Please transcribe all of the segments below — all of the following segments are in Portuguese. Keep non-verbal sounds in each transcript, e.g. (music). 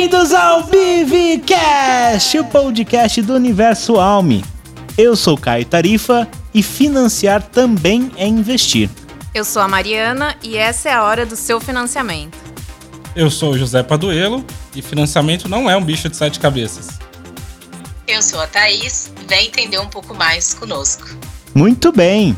Bem-vindos ao BivCast, o podcast do Universo Alme. Eu sou Caio Tarifa e financiar também é investir. Eu sou a Mariana e essa é a hora do seu financiamento. Eu sou o José Paduelo e financiamento não é um bicho de sete cabeças. Eu sou a Thaís vem entender um pouco mais conosco. Muito bem!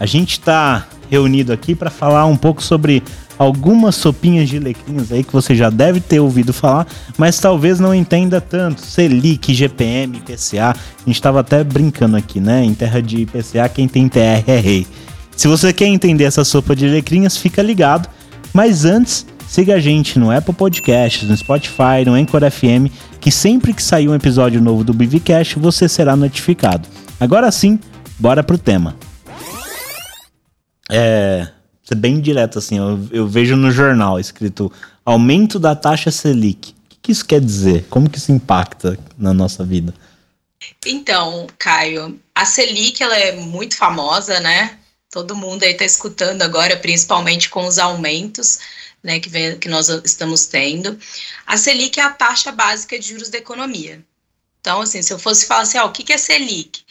A gente está reunido aqui para falar um pouco sobre algumas sopinhas de letrinhas aí que você já deve ter ouvido falar, mas talvez não entenda tanto. Selic, GPM, IPCA. A gente estava até brincando aqui, né? Em terra de IPCA, quem tem TR é rei. Se você quer entender essa sopa de letrinhas, fica ligado. Mas antes, siga a gente no Apple Podcasts, no Spotify, no Anchor FM, que sempre que sair um episódio novo do BVCast, você será notificado. Agora sim, bora pro tema. É, ser bem direto assim, eu, eu, vejo no jornal escrito aumento da taxa Selic. O que, que isso quer dizer? Como que isso impacta na nossa vida? Então, Caio, a Selic ela é muito famosa, né? Todo mundo aí está escutando agora, principalmente com os aumentos né, que, vem, que nós estamos tendo. A Selic é a taxa básica de juros da economia. Então, assim, se eu fosse falar assim, ó, o que é Selic?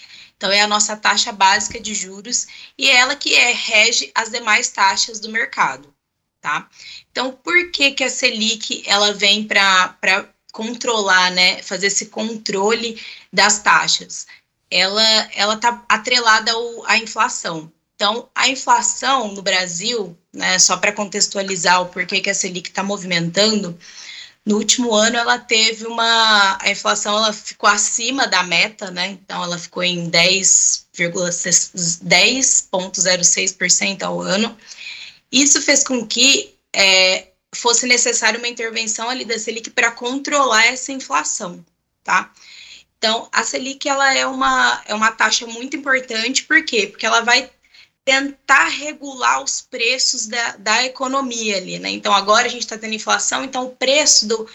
Então, é a nossa taxa básica de juros e é ela que é, rege as demais taxas do mercado, tá? Então, por que, que a Selic ela vem para controlar, né, fazer esse controle das taxas? Ela ela está atrelada ao, à inflação. Então, a inflação no Brasil, né, só para contextualizar o porquê que a Selic está movimentando, no último ano, ela teve uma. A inflação ela ficou acima da meta, né? Então, ela ficou em 10,06% 10, ao ano. Isso fez com que é, fosse necessária uma intervenção ali da Selic para controlar essa inflação, tá? Então, a Selic ela é uma, é uma taxa muito importante, por quê? Porque ela vai tentar regular os preços da, da economia ali, né? Então agora a gente está tendo inflação, então o preço do,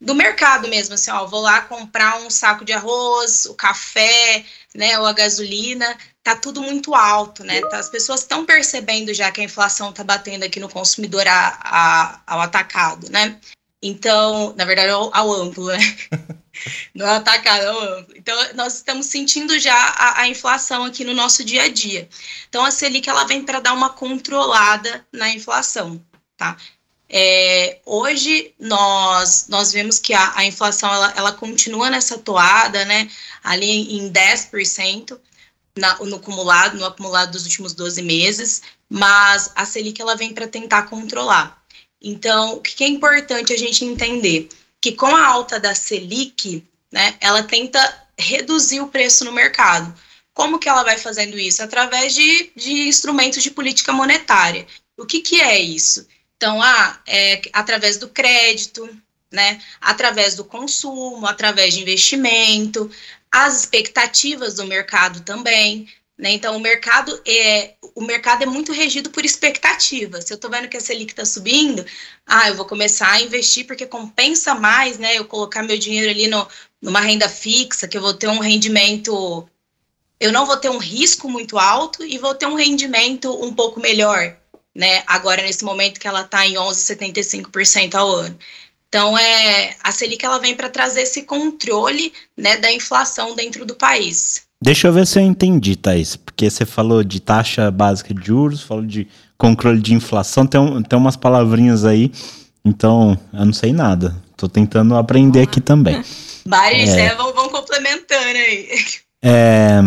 do mercado mesmo, assim, ó, vou lá comprar um saco de arroz, o café, né, ou a gasolina, tá tudo muito alto, né? Tá, as pessoas estão percebendo já que a inflação está batendo aqui no consumidor a, a, ao atacado, né? Então, na verdade, ao, ao amplo, né? (laughs) (laughs) Ao amplo. Então, nós estamos sentindo já a, a, inflação aqui no nosso dia a dia. Então, a Selic, ela vem para dar uma controlada na inflação, tá? É, hoje, nós, nós vemos que a, a inflação, ela, ela continua nessa toada, né? Ali em 10%. Na, no acumulado, no acumulado dos últimos 12 meses, mas a Selic ela vem para tentar controlar. Então, o que é importante a gente entender? Que com a alta da Selic, né, ela tenta reduzir o preço no mercado. Como que ela vai fazendo isso? Através de, de instrumentos de política monetária. O que, que é isso? Então, ah, é através do crédito, né, através do consumo, através de investimento, as expectativas do mercado também. Né? Então, o mercado é o mercado é muito regido por expectativa. Se eu estou vendo que a Selic está subindo, ah, eu vou começar a investir porque compensa mais, né? Eu colocar meu dinheiro ali no, numa renda fixa, que eu vou ter um rendimento. Eu não vou ter um risco muito alto e vou ter um rendimento um pouco melhor, né? Agora, nesse momento que ela está em 11,75% ao ano. Então, é, a Selic ela vem para trazer esse controle né, da inflação dentro do país. Deixa eu ver se eu entendi, Thaís. Porque você falou de taxa básica de juros, falou de controle de inflação, tem, um, tem umas palavrinhas aí. Então, eu não sei nada. Tô tentando aprender aqui também. (laughs) Vários é, vão, vão complementando aí. É,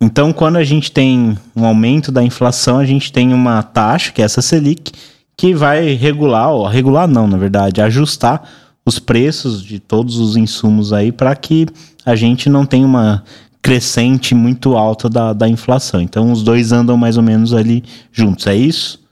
então, quando a gente tem um aumento da inflação, a gente tem uma taxa, que é essa Selic, que vai regular, ou regular não, na verdade, ajustar os preços de todos os insumos aí para que a gente não tenha uma crescente muito alta da, da inflação. Então, os dois andam mais ou menos ali juntos, é isso?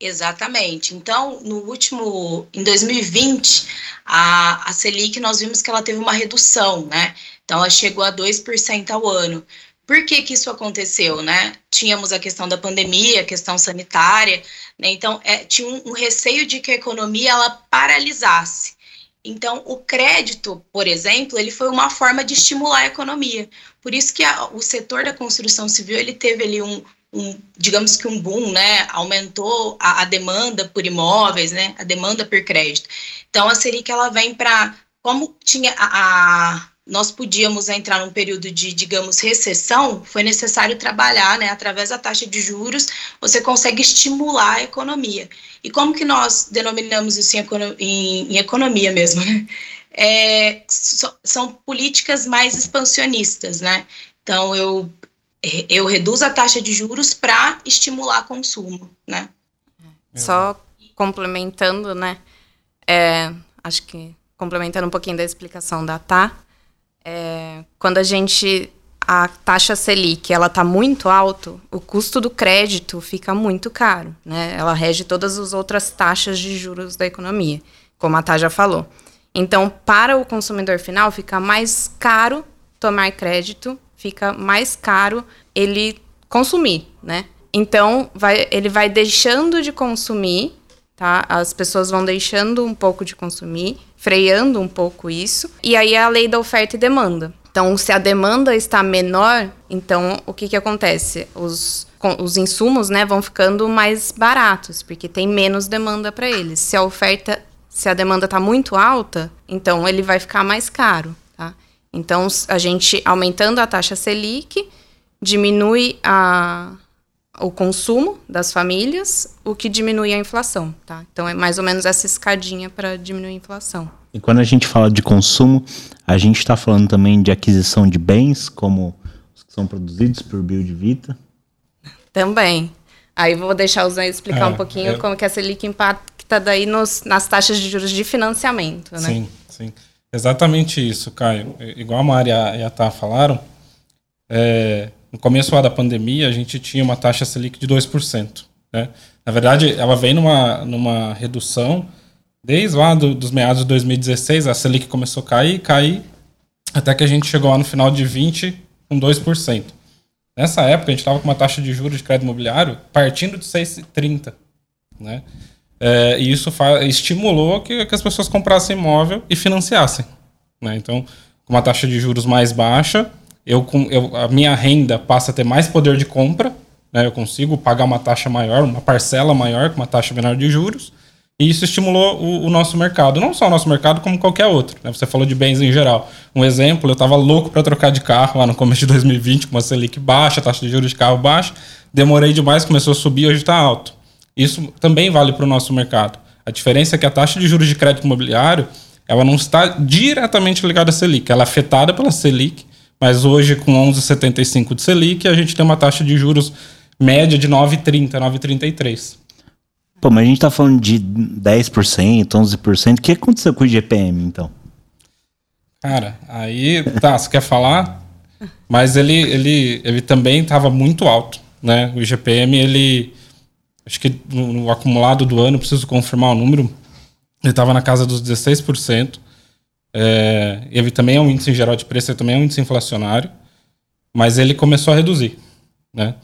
Exatamente. Então, no último, em 2020, a, a Selic, nós vimos que ela teve uma redução, né? Então, ela chegou a 2% ao ano. Por que que isso aconteceu, né? Tínhamos a questão da pandemia, a questão sanitária, né? Então, é, tinha um, um receio de que a economia, ela paralisasse. Então, o crédito, por exemplo, ele foi uma forma de estimular a economia. Por isso que a, o setor da construção civil ele teve ali um, um, digamos que um boom, né? Aumentou a, a, demanda por imóveis, né? A demanda por crédito. Então a Selic ela vem para como tinha a, a, nós podíamos entrar num período de, digamos, recessão, foi necessário trabalhar, né? Através da taxa de juros, você consegue estimular a economia. E como que nós denominamos isso em, em, em economia mesmo, né? É, so, são políticas mais expansionistas, né? Então eu eu reduzo a taxa de juros para estimular consumo, né? Só complementando, né? É, acho que complementando um pouquinho da explicação da Tá, é, quando a gente a taxa Selic ela está muito alto, o custo do crédito fica muito caro, né? Ela rege todas as outras taxas de juros da economia, como a Tá já falou. Então, para o consumidor final, fica mais caro tomar crédito fica mais caro ele consumir, né? Então, vai, ele vai deixando de consumir, tá? As pessoas vão deixando um pouco de consumir, freando um pouco isso. E aí é a lei da oferta e demanda. Então, se a demanda está menor, então o que, que acontece? Os, os insumos né, vão ficando mais baratos, porque tem menos demanda para eles. Se a oferta, se a demanda está muito alta, então ele vai ficar mais caro. Então, a gente aumentando a taxa Selic diminui a, o consumo das famílias, o que diminui a inflação, tá? Então, é mais ou menos essa escadinha para diminuir a inflação. E quando a gente fala de consumo, a gente está falando também de aquisição de bens, como os que são produzidos por Build Vita? Também. Aí vou deixar o Zé explicar é, um pouquinho é... como que a Selic impacta daí nos, nas taxas de juros de financiamento, né? Sim, sim. Exatamente isso, Caio. Igual a Maria e a Tá falaram, é, no começo da pandemia a gente tinha uma taxa Selic de 2%. Né? Na verdade, ela vem numa, numa redução desde lá do, dos meados de 2016, a Selic começou a cair, cair, até que a gente chegou lá no final de 20 com 2%. Nessa época, a gente estava com uma taxa de juros de crédito imobiliário partindo de 6,30%. Né? É, e isso estimulou que, que, as pessoas comprassem imóvel e financiassem. Né? Então, com uma taxa de juros mais baixa, eu, eu, a minha renda passa a ter mais poder de compra, né? eu consigo pagar uma taxa maior, uma parcela maior, com uma taxa menor de juros, e isso estimulou o, o, nosso mercado. Não só o nosso mercado, como qualquer outro. Né? Você falou de bens em geral. Um exemplo, eu estava louco para trocar de carro lá no começo de 2020, com uma Selic baixa, taxa de juros de carro baixa. Demorei demais, começou a subir, hoje está alto. Isso também vale para o nosso mercado. A diferença é que a taxa de juros de crédito imobiliário ela não está diretamente ligada à Selic, ela é afetada pela Selic, mas hoje com 11,75 de Selic a gente tem uma taxa de juros média de 9,30, 9,33. Pô, mas a gente está falando de 10%, 11%. O que aconteceu com o IGPM, então? Cara, aí, tá, você quer falar? Mas ele, ele, ele também estava muito alto, né? O IGPM, ele acho que no, no, acumulado do ano, preciso confirmar o número, ele estava na casa dos 16%. É, ele também é um índice em geral de preço, ele também é um índice inflacionário, mas ele começou a reduzir, né?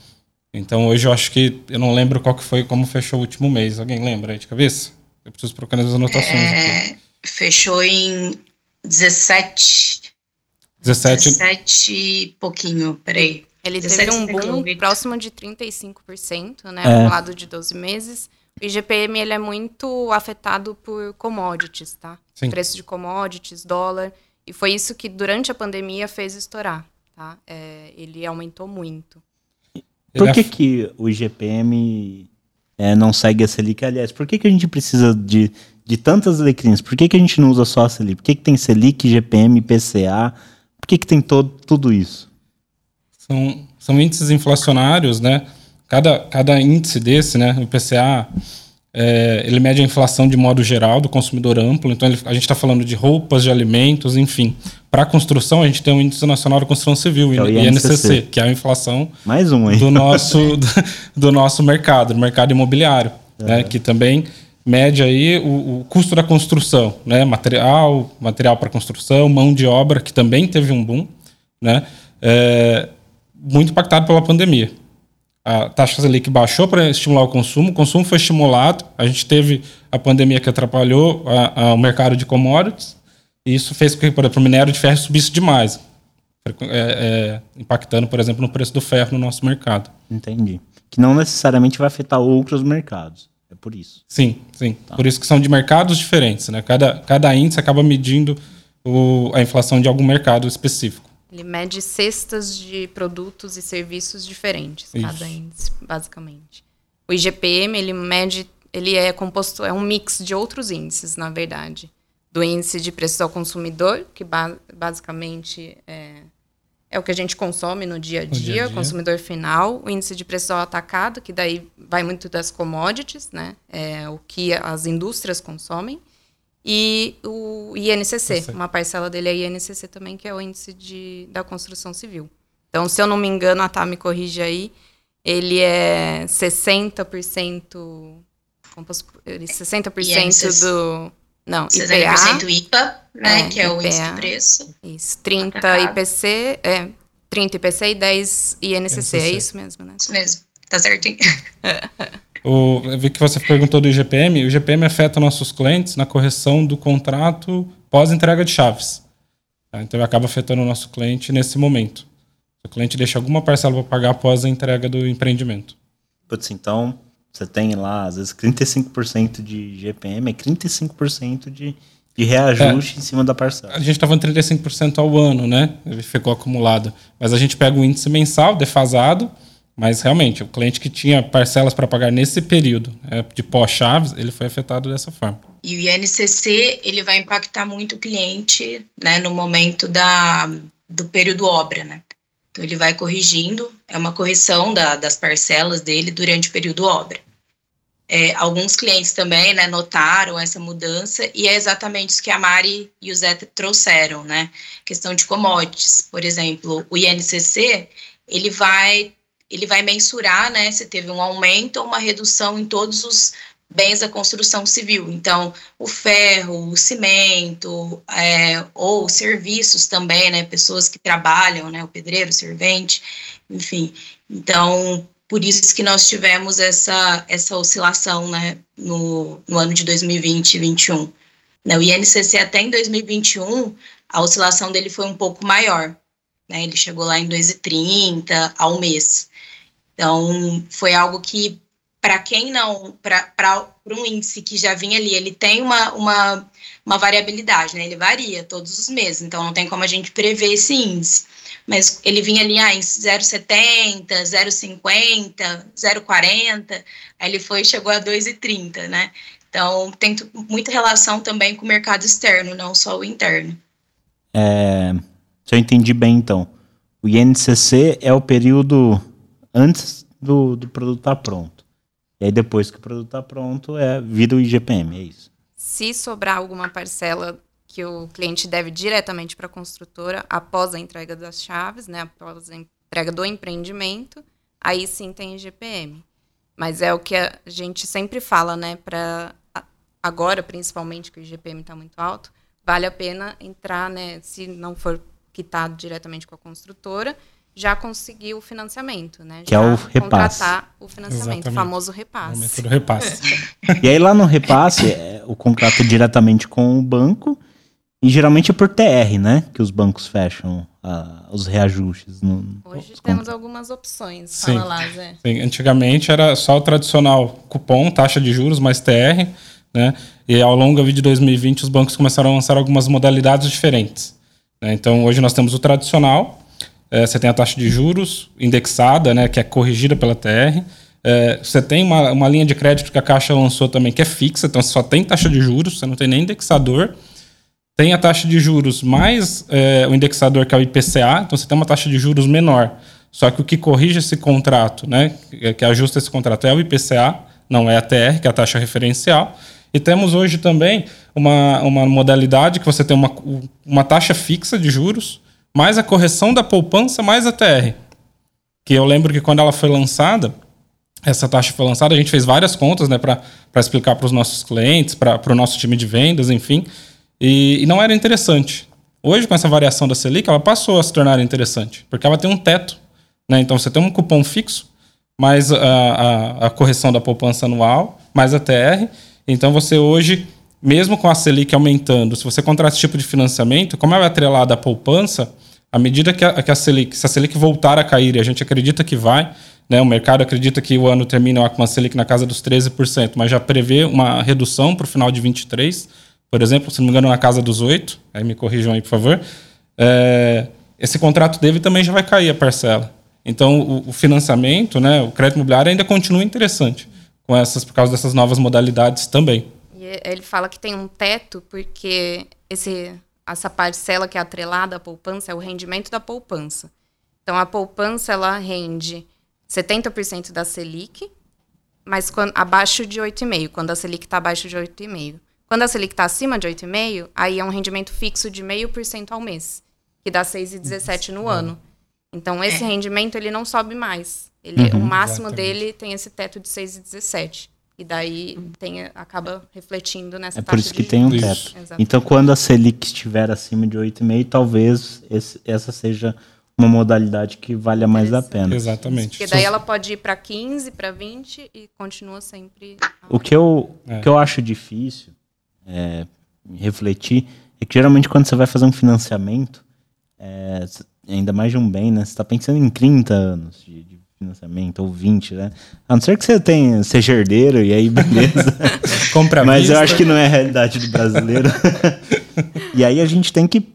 Então hoje eu acho que eu não lembro qual que foi como fechou o último mês. Alguém lembra aí de cabeça? Eu preciso procurar as anotações é, aqui. Fechou em 17 17 17 e pouquinho, peraí. Ele teve um boom próximo de 35%, né? É. lado de 12 meses. O IGPM ele é muito afetado por commodities, tá? Sim. Preço de commodities, dólar. E foi isso que durante a pandemia fez estourar, tá? É, ele aumentou muito. Por que, que o IGPM é, não segue a Selic? Aliás, por que, que a gente precisa de, de tantas letrinhas? Por que, que a gente não usa só a Selic? Por que, que tem Selic, IGPM, PCA? Por que, que tem todo, tudo isso? São, são índices inflacionários, né? Cada, cada índice desse, né? O IPCA, é, ele mede a inflação de modo geral do consumidor amplo. Então, ele, a gente está falando de roupas, de alimentos, enfim. Para a construção, a gente tem o Índice Nacional da Construção Civil, é o INCC, que é a inflação Mais um, do, (laughs) nosso, do, do, nosso mercado, do mercado imobiliário, é. né? que também mede aí o, o, custo da construção, né? material, material para construção, mão de obra, que também teve um boom. Né? É, muito impactado pela pandemia. A taxa Selic baixou para estimular o consumo, o consumo foi estimulado, a gente teve a pandemia que atrapalhou a, a, o mercado de commodities, e isso fez com que, por exemplo, o minério de ferro subisse demais, é, é, impactando, por exemplo, no preço do ferro no nosso mercado. Entendi. que não necessariamente vai afetar outros mercados. É por isso. Sim, sim. Tá. Por isso que são de mercados diferentes, né? Cada, cada índice acaba medindo o, a inflação de algum mercado específico. Ele mede cestas de produtos e serviços diferentes, isso. cada índice, basicamente. O IGPM, ele mede, ele é composto, é um mix de outros índices, na verdade. Do índice de preços ao consumidor, que ba basicamente é, é o que a gente consome no dia a dia, dia, -dia. consumidor final, o índice de preço ao atacado, que daí vai muito das commodities, né? É o que as indústrias consomem. E o INCC, uma parcela dele é INCC também, que é o índice de, da construção civil. Então, se eu não me engano, a Tá me corrige aí, ele é 60%, 60% do não, 60% IPA, IPA né, é, que é IPA, o índice de preço. Isso, 30 atacado. IPC, é, 30 IPC e 10 INCC, é isso mesmo, né? Isso mesmo, tá certinho. (laughs) o, eu vi que você perguntou do IGPM, o IGPM afeta nossos clientes na correção do contrato pós-entrega de chaves. Tá? Então, ele acaba afetando o nosso cliente nesse momento. O cliente deixa alguma parcela para pagar após a entrega do empreendimento. Putz, então você tem lá, às vezes, 35% de GPM, é 35% de, de reajuste é, em cima da parcela. A gente estava em 35% ao ano, né? Ele ficou acumulado. Mas a gente pega o índice mensal, defasado, mas realmente, o cliente que tinha parcelas para pagar nesse período né, de pós-chaves, ele foi afetado dessa forma. E o INCC, ele vai impactar muito o cliente né, no momento da, do período obra, né? Então, ele vai corrigindo, é uma correção da, das parcelas dele durante o período obra. É, alguns clientes também né, notaram essa mudança e é exatamente isso que a Mari e o Zé trouxeram, né? Questão de commodities, por exemplo, o INCC ele vai ele vai mensurar, né, se teve um aumento ou uma redução em todos os bens da construção civil. Então, o ferro, o cimento, é, ou serviços também, né? Pessoas que trabalham, né? O pedreiro, o servente, enfim. Então, por isso que nós tivemos essa, essa oscilação, né? No, no ano de 2020 e 2021. Né, o INCC até em 2021, a oscilação dele foi um pouco maior. Né, ele chegou lá em 2,30 ao mês. Então, foi algo que para quem não, para um índice que já vinha ali, ele tem uma, uma, uma variabilidade, né? Ele varia todos os meses, então não tem como a gente prever esse índice. Mas ele vinha ali ah, em 0,70, 0,50, 0,40, aí ele foi chegou a 2,30, né? Então tem muita relação também com o mercado externo, não só o interno. É, se eu entendi bem, então, o INCC é o período antes do, do produto estar tá pronto. E aí depois que o produto está pronto, é vira o IGPM, é isso. Se sobrar alguma parcela que o cliente deve diretamente para a construtora após a entrega das chaves, né, após a entrega do empreendimento, aí sim tem IGPM. Mas é o que a gente sempre fala, né, para agora principalmente que o IGPM está muito alto, vale a pena entrar, né, se não for quitado diretamente com a construtora, já conseguir o financiamento, né? Que é já é o repasse. Contratar o financiamento, Exatamente. o famoso repasse. O repasse. e aí lá no repasse, é o contrato diretamente com o banco e geralmente é por TR, né? Que os bancos fecham uh, os reajustes. No, Hoje temos algumas opções. Sim. Fala lá, Zé. Sim. Antigamente era só o tradicional cupom, taxa de juros mais TR, né? E ao longo de 2020 os bancos começaram a lançar algumas modalidades diferentes. Né? Então hoje nós temos o tradicional, é, você tem a taxa de juros indexada, né, que é corrigida pela TR. É, você tem uma, uma linha de crédito que a Caixa lançou também, que é fixa, então você só tem taxa de juros, você não tem nem indexador. Tem a taxa de juros mais é, o indexador, que é o IPCA, então você tem uma taxa de juros menor. Só que o que corrige esse contrato, né, que ajusta esse contrato é o IPCA, não é a TR, que é a taxa referencial. E temos hoje também uma, uma modalidade que você tem uma, uma taxa fixa de juros, mais a correção da poupança, mais a TR. Que eu lembro que quando ela foi lançada, essa taxa foi lançada, a gente fez várias contas né, para explicar para os nossos clientes, para o nosso time de vendas, enfim, e, e, não era interessante. Hoje, com essa variação da Selic, ela passou a se tornar interessante, porque ela tem um teto. Né? Então, você tem um cupom fixo, mais a, a, a correção da poupança anual, mais a TR. Então, você hoje mesmo com a Selic aumentando, se você contrata esse tipo de financiamento, como ela é atrelada à poupança, à medida que a, que a Selic, se a Selic voltar a cair, e a gente acredita que vai, Né? O mercado acredita que o ano termina com uma Selic na casa dos 13%, mas já prevê uma redução para o final de 23, por exemplo, se não me engano, na casa dos 8%. Aí me corrijam aí, por favor. É, esse contrato dele também já vai cair a parcela. Então, o, o financiamento, né, o crédito imobiliário ainda continua interessante com essas, por causa dessas novas modalidades também. Ele fala que tem um teto porque esse, essa parcela que é atrelada à poupança é o rendimento da poupança. Então, a poupança ela rende 70% da Selic, mas quando, abaixo de 8,5%, quando a Selic está abaixo de 8,5%. Quando a Selic está acima de 8,5%, aí é um rendimento fixo de 0,5% ao mês, que dá 6,17% no ano. Então, esse rendimento ele não sobe mais. Ele, uhum, o máximo exatamente. dele tem esse teto de 6,17%. E daí tem, acaba refletindo nessa É por isso que tem um teto. Então, quando a Selic estiver acima de 8,5%, talvez esse, essa seja uma modalidade que valha mais a pena. Exatamente. Porque daí ela pode ir para 15, para 20 e continua sempre. O que eu, é. que eu acho difícil é, refletir é que geralmente quando você vai fazer um financiamento, é, ainda mais de um bem, né? Você está pensando em 30 anos de, de, financiamento, ou 20, né? A não ser que você tenha, seja herdeiro, e aí beleza. (laughs) Compra Mas vista. eu acho que não é a realidade do brasileiro. (laughs) e aí a gente tem que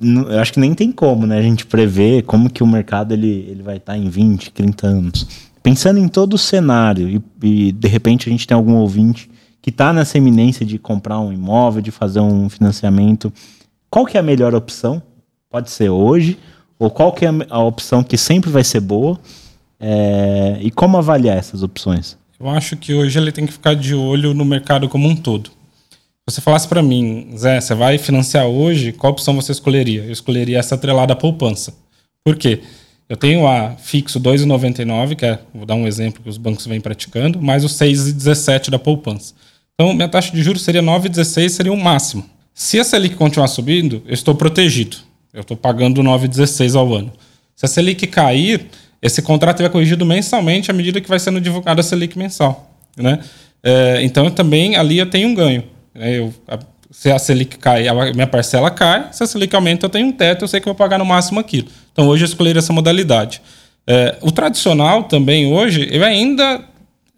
eu acho que nem tem como, né? A gente prever como que o mercado ele, ele vai estar tá em 20, 30 anos. Pensando em todo o cenário e, e de repente a gente tem algum ouvinte que está nessa eminência de comprar um imóvel, de fazer um financiamento, qual que é a melhor opção? Pode ser hoje ou qual que é a opção que sempre vai ser boa? É, e como avaliar essas opções? Eu acho que hoje ele tem que ficar de olho no mercado como um todo você falasse para mim, Zé, você vai financiar hoje, qual opção você escolheria? Eu escolheria essa atrelada à poupança. Por quê? Eu tenho a fixo 2,99, que é, vou dar um exemplo que os bancos vêm praticando, mais o 6,17 da poupança. Então, minha taxa de juros seria 9,16, seria o máximo. Se a Selic continuar subindo, eu estou protegido. Eu estou pagando 9,16 ao ano. Se a Selic cair, esse contrato vai corrigido mensalmente à medida que vai sendo divulgada a Selic mensal. Né? É, então, eu também ali eu tenho um ganho. Né? Eu, a, se a Selic cai, a minha parcela cai. Se a Selic aumenta, eu tenho um teto, eu sei que vou pagar no máximo aquilo. Então hoje eu escolhi essa modalidade. É, o tradicional também hoje, ele ainda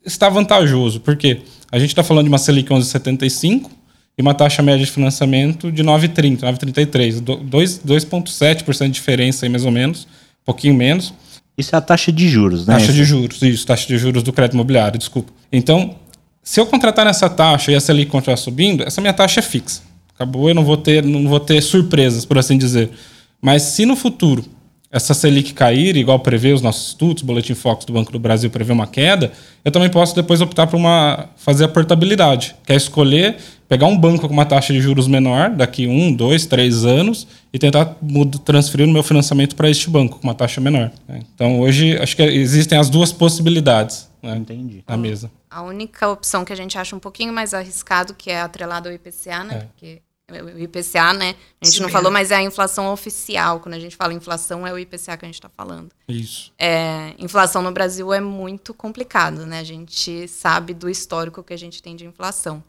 está vantajoso, porque a gente está falando de uma Selic 11,75 e uma taxa média de financiamento de 9,30, 9,33. 2,7% de diferença aí, mais ou menos, um pouquinho menos. Isso é a taxa de juros, né? Taxa de juros, isso, taxa de juros do crédito imobiliário, desculpa. Então, se eu contratar nessa taxa e a Selic continuar subindo, essa minha taxa é fixa. Acabou, eu não vou ter, não vou ter surpresas, por assim dizer. Mas se no futuro essa Selic cair, igual prevê os nossos estudos, o Boletim Focus do Banco do Brasil prevê uma queda, eu também posso depois optar por uma fazer a portabilidade, que é escolher pegar um banco com uma taxa de juros menor daqui um, dois, três anos e tentar transferir o meu financiamento para este banco com uma taxa menor. Né? Então hoje acho que existem as duas possibilidades né, Entendi. na mesa. A única opção que a gente acha um pouquinho mais arriscado que é atrelado ao IPCA, né? É. Porque o IPCA, né? A gente não falou, mas é a inflação oficial. Quando a gente fala inflação, é o IPCA que a gente está falando. Isso. É, inflação no Brasil é muito complicado, né? A gente sabe do histórico que a gente tem de inflação.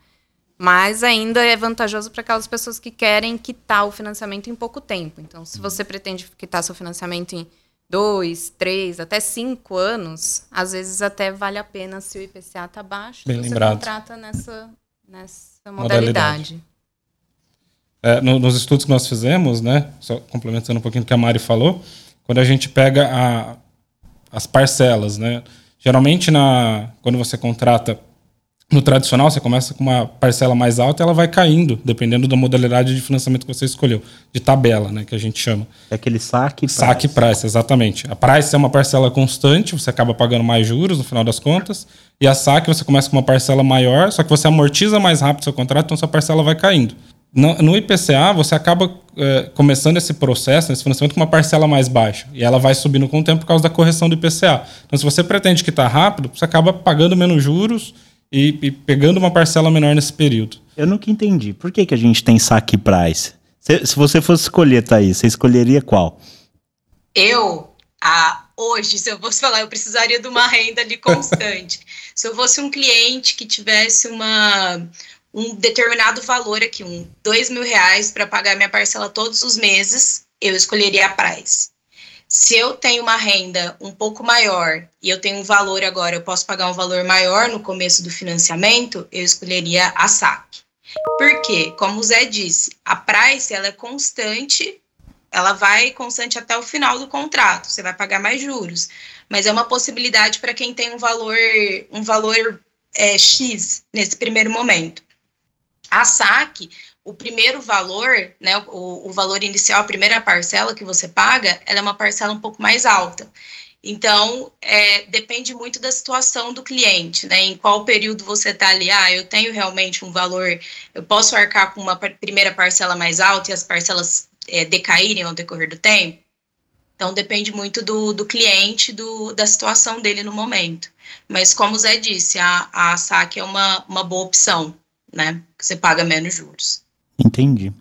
Mas ainda é vantajoso para aquelas pessoas que querem quitar o financiamento em pouco tempo. Então, se você pretende quitar seu financiamento em dois, três, até cinco anos, às vezes até vale a pena se o IPCA está baixo, Bem você lembrado. contrata nessa, nessa Modalidade. modalidade. É, no- nos estudos que nós fizemos, né, só complementando um pouquinho o que a Mari falou, quando a gente pega a- as parcelas, né, geralmente na, quando você contrata no tradicional, você começa com uma parcela mais alta e ela vai caindo, dependendo da modalidade de financiamento que você escolheu, de tabela, né, que a gente chama. É aquele saque. Saque price, exatamente. A price é uma parcela constante, você acaba pagando mais juros no final das contas. E a saque você começa com uma parcela maior, só que você amortiza mais rápido o seu contrato, então sua parcela vai caindo. No, no IPCA, você acaba eh, começando esse processo, esse financiamento, com uma parcela mais baixa. E ela vai subindo com o tempo por causa da correção do IPCA. Então, se você pretende quitar rápido, você acaba pagando menos juros e, e pegando uma parcela menor nesse período. Eu nunca entendi. Por que, que a gente tem saque price? Se, se você fosse escolher, Thaís, você escolheria qual? Eu, ah, hoje, se eu fosse falar, eu precisaria de uma renda ali constante. (laughs) se eu fosse um cliente que tivesse uma, um determinado valor aqui, um dois mil reais para pagar minha parcela todos os meses, eu escolheria a Price. Se eu tenho uma renda um pouco maior e eu tenho um valor agora, eu posso pagar um valor maior no começo do financiamento, eu escolheria a SAC. Por quê? Como o Zé disse, a price ela é constante, ela vai constante até o final do contrato, você vai pagar mais juros. Mas é uma possibilidade para quem tem um valor, um valor é, X nesse primeiro momento. A SAC, o primeiro valor, né, o, o valor inicial, a primeira parcela que você paga, ela é uma parcela um pouco mais alta. Então, é, depende muito da situação do cliente, né? Em qual período você está ali, ah, eu tenho realmente um valor, eu posso arcar com uma primeira parcela mais alta e as parcelas é, decaírem ao decorrer do tempo? Então, depende muito do, do cliente, do, da situação dele no momento. Mas, como o Zé disse, a, a SAC é uma, uma boa opção, né? Que você paga menos juros. Entendi.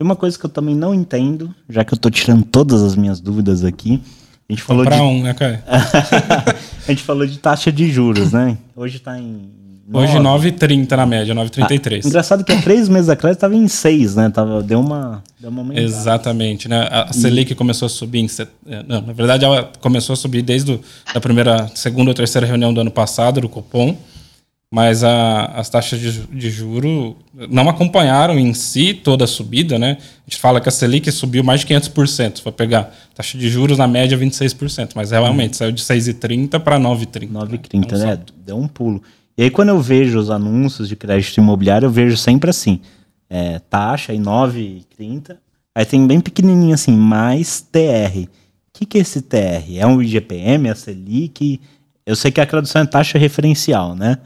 E uma coisa que eu também não entendo, já que eu estou tirando todas as minhas dúvidas aqui, a gente falou pra de... um, né, Caio? (laughs) a gente falou de taxa de juros, né? Hoje está em. Hoje 9,30 na média, 9,33. Ah, engraçado que há três meses atrás estava em 6, né? Tava, deu uma, deu uma aumentada. Exatamente, né? A Selic e... começou a subir em. Set... É, não, na verdade, ela começou a subir desde a primeira, segunda ou terceira reunião do ano passado, do Copom mas a, as taxas de, de juro não acompanharam em si toda a subida, né? A gente fala que a Selic subiu mais de 500%, se for pegar taxa de juros na média 26%, mas realmente saiu de 6,30 para 9,30. 9,30, né? Deu um pulo. E aí quando eu vejo os anúncios de crédito imobiliário, eu vejo sempre assim, é, taxa em 9,30, aí tem bem pequenininho assim, mais TR. O que, que é esse TR? É um IGPM, é a Selic? Eu sei que a tradução é taxa referencial, né?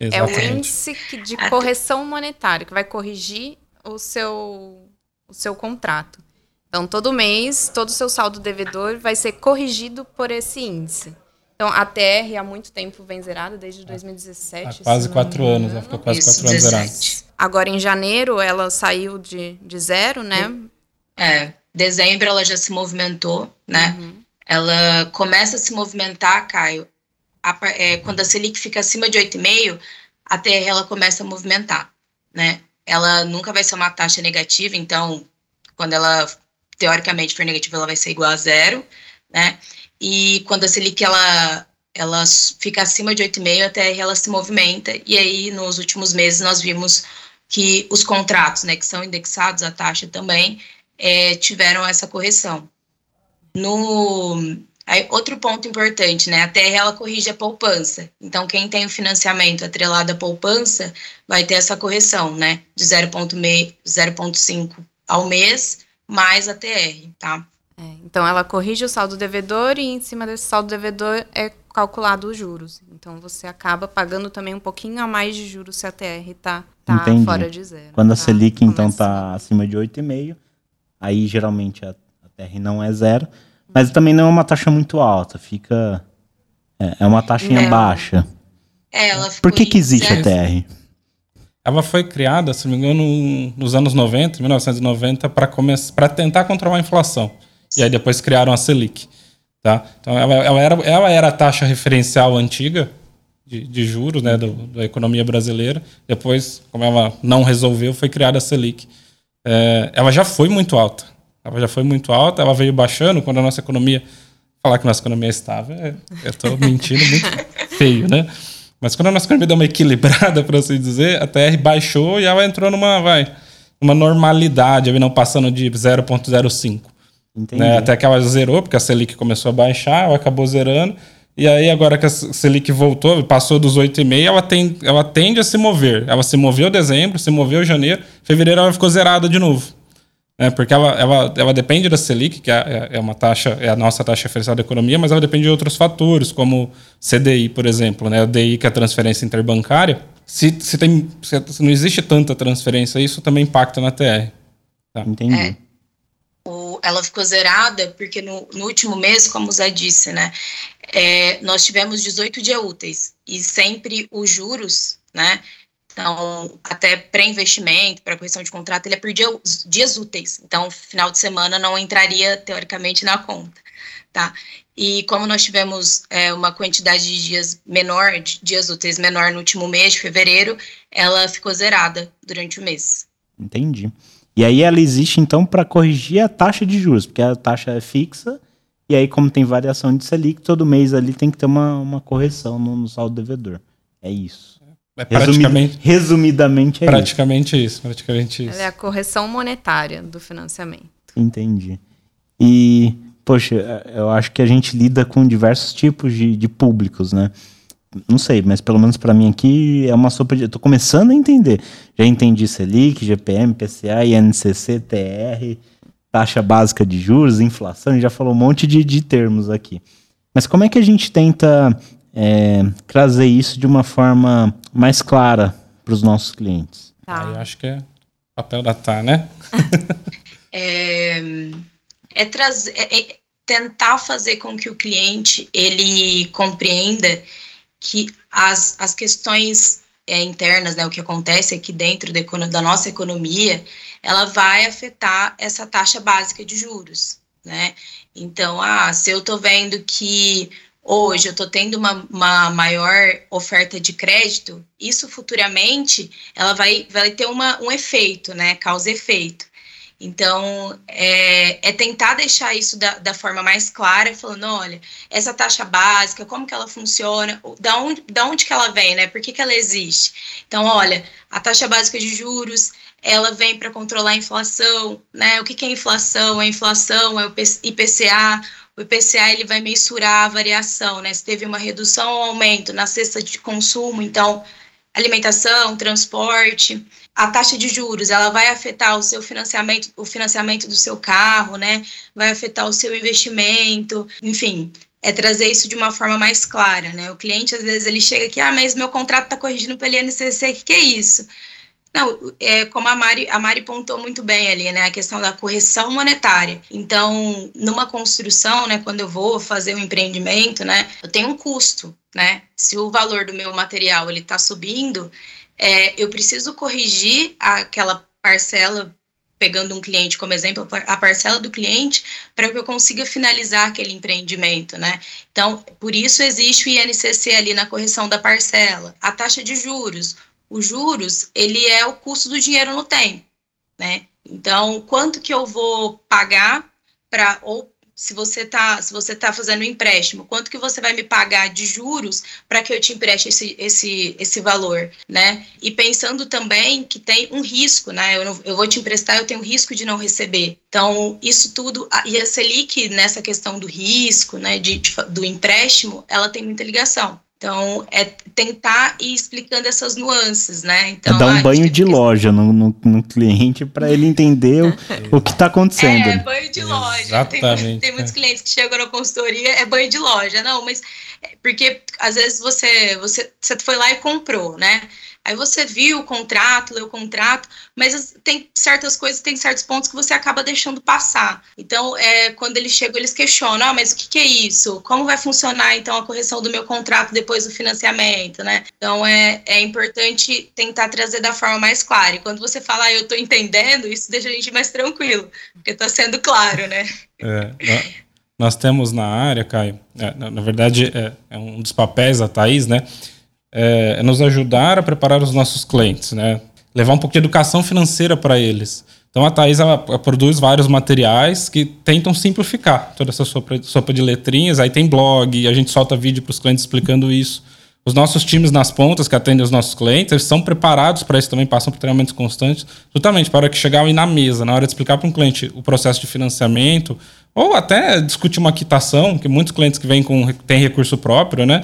Exatamente. É o índice de correção monetária, que vai corrigir o seu, o seu contrato. Então, todo mês, todo o seu saldo devedor vai ser corrigido por esse índice. Então, a TR há muito tempo vem zerada, desde 2017. Há quase quatro anos, ela ficou quase Isso, quatro anos zerada. Agora, em janeiro, ela saiu de, de zero, né? É, dezembro ela já se movimentou, né? Uhum. Ela começa a se movimentar, Caio, a, é, quando a Selic fica acima de 8,5, a TR ela começa a movimentar, né? Ela nunca vai ser uma taxa negativa, então, quando ela teoricamente for negativa, ela vai ser igual a zero, né? E quando a Selic ela, ela fica acima de 8,5, a TR ela se movimenta, e aí nos últimos meses nós vimos que os contratos, né, que são indexados à taxa também, é, tiveram essa correção. No, Aí, outro ponto importante, né? A TR ela corrige a poupança. Então, quem tem o financiamento atrelado à poupança vai ter essa correção, né? De 0,5 ao mês, mais a TR, tá? É, então, ela corrige o saldo devedor e em cima desse saldo devedor é calculado os juros. Então, você acaba pagando também um pouquinho a mais de juros se a TR tá, tá fora de zero. Quando a tá? Selic, então, tá acima de 8,5, aí geralmente a, a TR não é zero, mas também não é uma taxa muito alta, fica. É, é uma taxinha não. baixa. É, ela Por que, que existe a TR? Ela foi criada, se não me engano, nos anos 90, 1990, para tentar controlar a inflação. E aí depois criaram a Selic. Tá? Então ela, ela, era, ela era a taxa referencial antiga de, de juros né, do, da economia brasileira. Depois, como ela não resolveu, foi criada a Selic. É, ela já foi muito alta. Ela já foi muito alta, ela veio baixando quando a nossa economia. Falar que a nossa economia é estável, é, eu estou mentindo muito (laughs) feio, né? Mas quando a nossa economia deu uma equilibrada, (laughs) por assim dizer, a TR baixou e ela entrou numa, vai, uma normalidade, não passando de 0,05. Né? Até que ela zerou, porque a Selic começou a baixar, ela acabou zerando. E aí, agora que a Selic voltou, passou dos 8,5, ela, tem, ela tende a se mover. Ela se moveu em dezembro, se moveu em janeiro, fevereiro ela ficou zerada de novo né? Porque ela, ela, ela depende da Selic, que é, é uma taxa, é a nossa taxa referencial da economia, mas ela depende de outros fatores, como CDI, por exemplo, né? O DI, que é a transferência interbancária. Se, se, tem, se não existe tanta transferência, isso também impacta na TR. Tá? Entendi. É. O, ela ficou zerada porque no, no, último mês, como o Zé disse, né, é, nós tivemos 18 dias úteis e sempre os juros, né, então, até pré-investimento, para correção de contrato, ele é por dia, dias úteis. Então, final de semana não entraria, teoricamente, na conta, tá? E como nós tivemos é, uma quantidade de dias menor, de dias úteis menor no último mês, de fevereiro, ela ficou zerada durante o mês. Entendi. E aí ela existe, então, para corrigir a taxa de juros, porque a taxa é fixa, e aí, como tem variação de Selic, todo mês ali tem que ter uma, uma correção no, no saldo devedor. É isso. É praticamente, resumidamente é praticamente isso. isso. Praticamente isso. Ela é a correção monetária do financiamento. Entendi. E, poxa, eu acho que a gente lida com diversos tipos de, de públicos, né? Não sei, mas pelo menos para mim aqui é uma sopa de. Eu tô começando a entender. Já entendi Selic, GPM, PCA, INCC, TR, taxa básica de juros, inflação, a gente já falou um monte de, de termos aqui. Mas como é que a gente tenta é, trazer isso de uma forma mais clara para os nossos clientes? Tá. Aí eu acho que é papel da TAR, né? (laughs) é, é, trazer, é, é tentar fazer com que o cliente ele compreenda que as, as questões é, internas, né, o que acontece aqui dentro da, da nossa economia, ela vai afetar essa taxa básica de juros, né? Então, ah, se eu estou vendo que hoje eu estou tendo uma, uma, maior oferta de crédito, isso futuramente ela vai, vai ter uma, um efeito, né? Causa efeito. Então, é, é, tentar deixar isso da, da, forma mais clara, falando, olha, essa taxa básica, como que ela funciona, da onde, da onde que ela vem, né? Por que, que ela existe? Então, olha, a taxa básica de juros, ela vem para controlar a inflação, né? O que, que é inflação? A inflação é o IPCA, o IPCA ele vai mensurar a variação, né? Se teve uma redução ou aumento na cesta de consumo, então alimentação, transporte, a taxa de juros, ela vai afetar o seu financiamento, o financiamento do seu carro, né? Vai afetar o seu investimento, enfim, é trazer isso de uma forma mais clara, né? O cliente às vezes ele chega aqui, ah, mas meu contrato está corrigindo pelo INCC, o que, que é isso? Não, é como a Mari, a Mari pontou muito bem ali, né? A questão da correção monetária. Então, numa construção, né? Quando eu vou fazer um empreendimento, né? Eu tenho um custo, né? Se o valor do meu material ele está subindo, é, eu preciso corrigir aquela parcela pegando um cliente como exemplo, a parcela do cliente, para que eu consiga finalizar aquele empreendimento, né? Então, por isso existe o INCC ali na correção da parcela. A taxa de juros, os juros, ele é o custo do dinheiro no tempo, né? Então, quanto que eu vou pagar para ou se você tá se você tá fazendo um empréstimo, quanto que você vai me pagar de juros para que eu te empreste esse, esse, esse valor, né? E pensando também que tem um risco, né? Eu, não, eu vou te emprestar, eu tenho risco de não receber. Então, isso tudo e a Selic nessa questão do risco, né, de, de do empréstimo, ela tem muita ligação. Então, é tentar ir explicando essas nuances, né? Então, é dar um ah, banho de loja no, no, no cliente para ele entender o, (laughs) o que está acontecendo. É, banho de loja. Exatamente. Tem, tem muitos clientes que chegam na consultoria, é banho de loja. Não, mas é porque às vezes você, você, você foi lá e comprou, né? Aí você viu o contrato, leu o contrato, mas tem certas coisas, tem certos pontos que você acaba deixando passar. Então, é, quando eles chegam, eles questionam, ah, mas o que, que é isso? Como vai funcionar, então, a correção do meu contrato depois do financiamento, né? Então, é, é importante tentar trazer da forma mais clara. E quando você fala, ah, eu estou entendendo, isso deixa a gente mais tranquilo, porque está sendo claro, né? É, nós temos na área, Caio, é, na, na, verdade, é, é um dos papéis da Thaís, né? é, é nos ajudar a preparar os nossos clientes, né? Levar um pouco de educação financeira para eles. Então a Thais ela, ela produz vários materiais que tentam simplificar toda essa sopa, sopa de letrinhas. Aí tem blog, a gente solta vídeo para os clientes explicando isso. Os nossos times nas pontas que atendem os nossos clientes, eles são preparados para isso também, passam por treinamentos constantes, justamente para que chegar na mesa, na hora de explicar para um cliente o processo de financiamento, ou até discutir uma quitação, que muitos clientes que vêm com têm recurso próprio, né?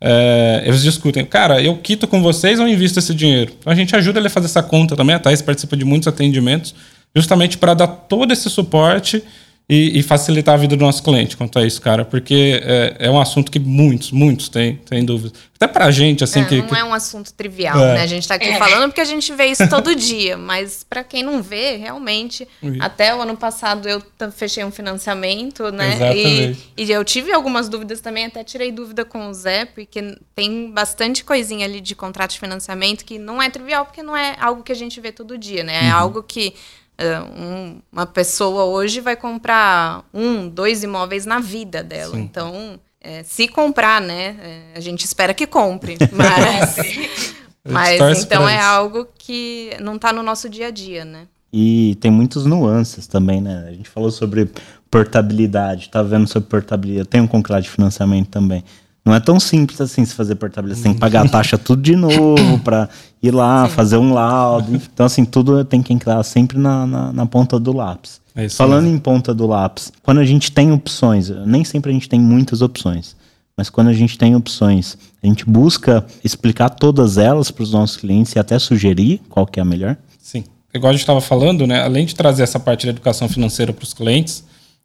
É, eles discutem, cara, eu quito com vocês ou invisto esse dinheiro? Então a gente ajuda ele a fazer essa conta também. A Thais participa de muitos atendimentos, justamente para dar todo esse suporte e, e, facilitar a vida do nosso cliente quanto a isso, cara, porque é, é um assunto que muitos, muitos têm, têm dúvidas. Até pra gente, assim. É, que, não que... é um assunto trivial, é. né? A gente tá aqui é. falando porque a gente vê isso todo (laughs) dia, mas para quem não vê, realmente, até o ano passado eu fechei um financiamento, né? E, e, eu tive algumas dúvidas também, até tirei dúvida com o Zé, porque tem bastante coisinha ali de contrato de financiamento que não é trivial, porque não é algo que a gente vê todo dia, né? É uhum. algo que uma pessoa hoje vai comprar um, dois imóveis na vida dela. Sim. Então, é, se comprar, né? É, a gente espera que compre. (laughs) Mas, mas então é algo que não está no nosso dia a dia, né? E tem muitas nuances também, né? A gente falou sobre portabilidade, tá vendo sobre portabilidade. Tem um concreto de financiamento também. Não é tão simples assim se fazer portabilidade. Você tem que pagar a taxa tudo de novo para ir lá, Sim. fazer um laudo. Então, assim, tudo tem que entrar sempre na, na, na ponta do lápis. É Falando mesmo. em ponta do lápis, quando a gente tem opções, nem sempre a gente tem muitas opções, mas quando a gente tem opções, a gente busca explicar todas elas para os nossos clientes e até sugerir qual que é a melhor. Sim. Igual a gente estava falando, né? Além de trazer essa parte da educação financeira para os clientes,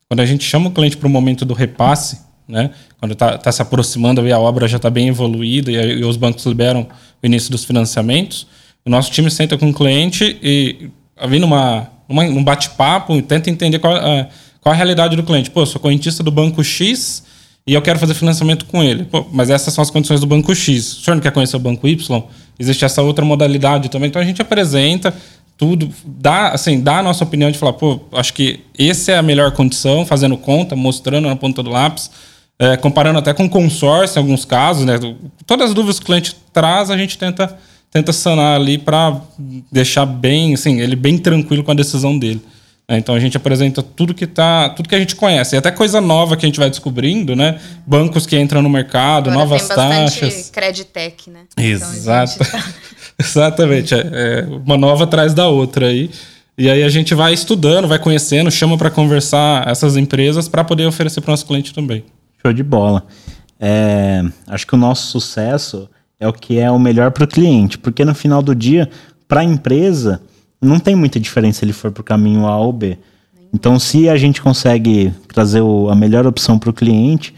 quando a gente chama o cliente para o momento do repasse, né? Quando está tá se aproximando a obra já está bem evoluída e, e, os bancos liberam o início dos financiamentos, o nosso time senta com o cliente e vem numa, num bate-papo tenta entender qual, a, qual a realidade do cliente. Pô, sou correntista do banco X e eu quero fazer financiamento com ele. Pô, mas essas são as condições do banco X. O senhor não quer conhecer o banco Y? Existe essa outra modalidade também. Então a gente apresenta tudo, dá, assim, dá a nossa opinião de falar, pô, acho que essa é a melhor condição, fazendo conta, mostrando na ponta do lápis é, comparando até com consórcio em alguns casos, né? Todas as dúvidas que o cliente traz, a gente tenta, tenta sanar ali para deixar bem, assim, ele bem tranquilo com a decisão dele. Né? Então a gente apresenta tudo que tá, tudo que a gente conhece, e até coisa nova que a gente vai descobrindo, né? Bancos que entram no mercado, Agora novas tem taxas. Creditec, né? Exato. Então, tá... (laughs) Exatamente, é, é uma nova atrás da outra aí. E aí a gente vai estudando, vai conhecendo, chama para conversar essas empresas para poder oferecer para o nosso cliente também. Show de bola. É, acho que o nosso sucesso é o que é o melhor para o cliente, porque no final do dia, para a empresa, não tem muita diferença se ele for para o caminho A ou B. Então, se a gente consegue trazer o, a melhor opção para o cliente,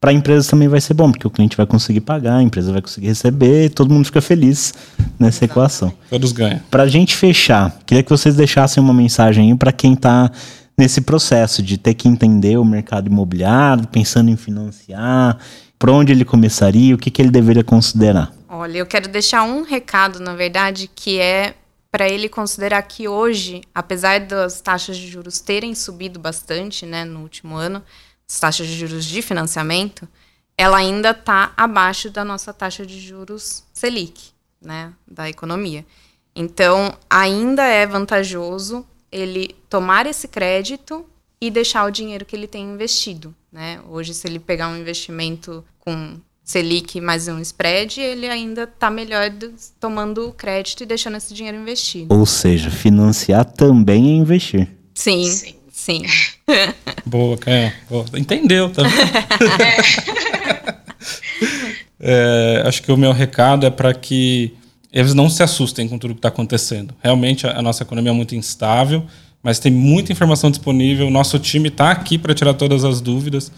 para a empresa também vai ser bom, porque o cliente vai conseguir pagar, a empresa vai conseguir receber, e todo mundo fica feliz nessa equação. Todos ganham. Para a gente fechar, queria que vocês deixassem uma mensagem para quem está nesse processo de ter que entender o mercado imobiliário, pensando em financiar, por onde ele começaria, o que, que ele deveria considerar? Olha, eu quero deixar um recado, na verdade, que é para ele considerar que hoje, apesar das taxas de juros terem subido bastante né, no último ano, as taxas de juros de financiamento, ela ainda está abaixo da nossa taxa de juros Selic, né, da economia. Então, ainda é vantajoso ele tomar esse crédito e deixar o dinheiro que ele tem investido. Né? Hoje, se ele pegar um investimento com Selic mais um spread, ele ainda está melhor do, tomando o crédito e deixando esse dinheiro investido. Ou seja, financiar também é investir. Sim, sim. sim. (laughs) Boa, Caio. Entendeu, tá (laughs) é, acho que o meu recado é para que eles não se assustem com tudo que está acontecendo. Realmente a, nossa economia é muito instável, mas tem muita informação disponível. Nosso time está aqui para tirar todas as dúvidas.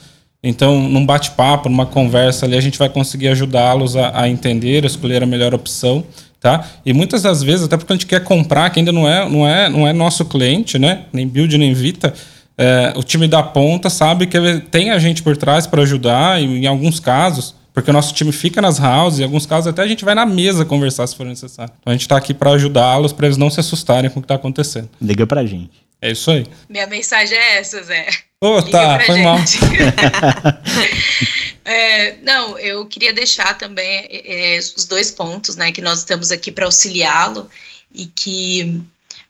Então, num bate-papo, numa conversa ali, a gente vai conseguir ajudá-los a, a, entender, a escolher a melhor opção, tá? E muitas das vezes, até porque a gente quer comprar, que ainda não é, não é, não é nosso cliente, né? Nem Build, nem Vita, é, o time da ponta sabe que tem a gente por trás para ajudar, e em alguns casos, porque o nosso time fica nas houses, em alguns casos até a gente vai na mesa conversar se for necessário. Então a gente está aqui para ajudá-los, para eles não se assustarem com o que está acontecendo. Liga pra gente. É isso aí. Minha mensagem é essa, Zé. Ô, oh, tá, foi gente. mal. (laughs) é, não, eu queria deixar também é, os dois pontos, né, que nós estamos aqui para auxiliá-lo e que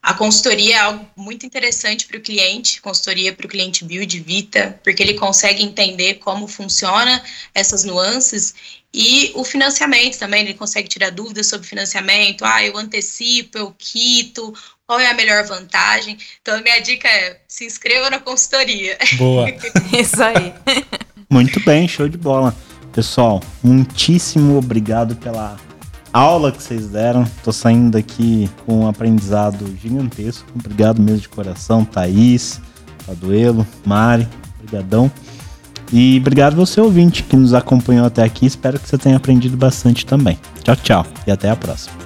a consultoria é algo muito interessante para o cliente, consultoria para o cliente Build Vita, porque ele consegue entender como funciona essas nuances e o financiamento também, ele consegue tirar dúvidas sobre financiamento, ah, eu antecipo, eu quito, qual é a melhor vantagem. Então, a minha dica é, se inscreva na consultoria. Boa. (laughs) Isso aí. Muito bem, show de bola. Pessoal, muitíssimo obrigado pela aula que vocês deram. Tô saindo daqui com um aprendizado gigantesco. Obrigado mesmo de coração, Thaís, Paduelo, Mari, brigadão. E obrigado você ouvinte que nos acompanhou até aqui. Espero que você tenha aprendido bastante também. Tchau, tchau e até a próxima.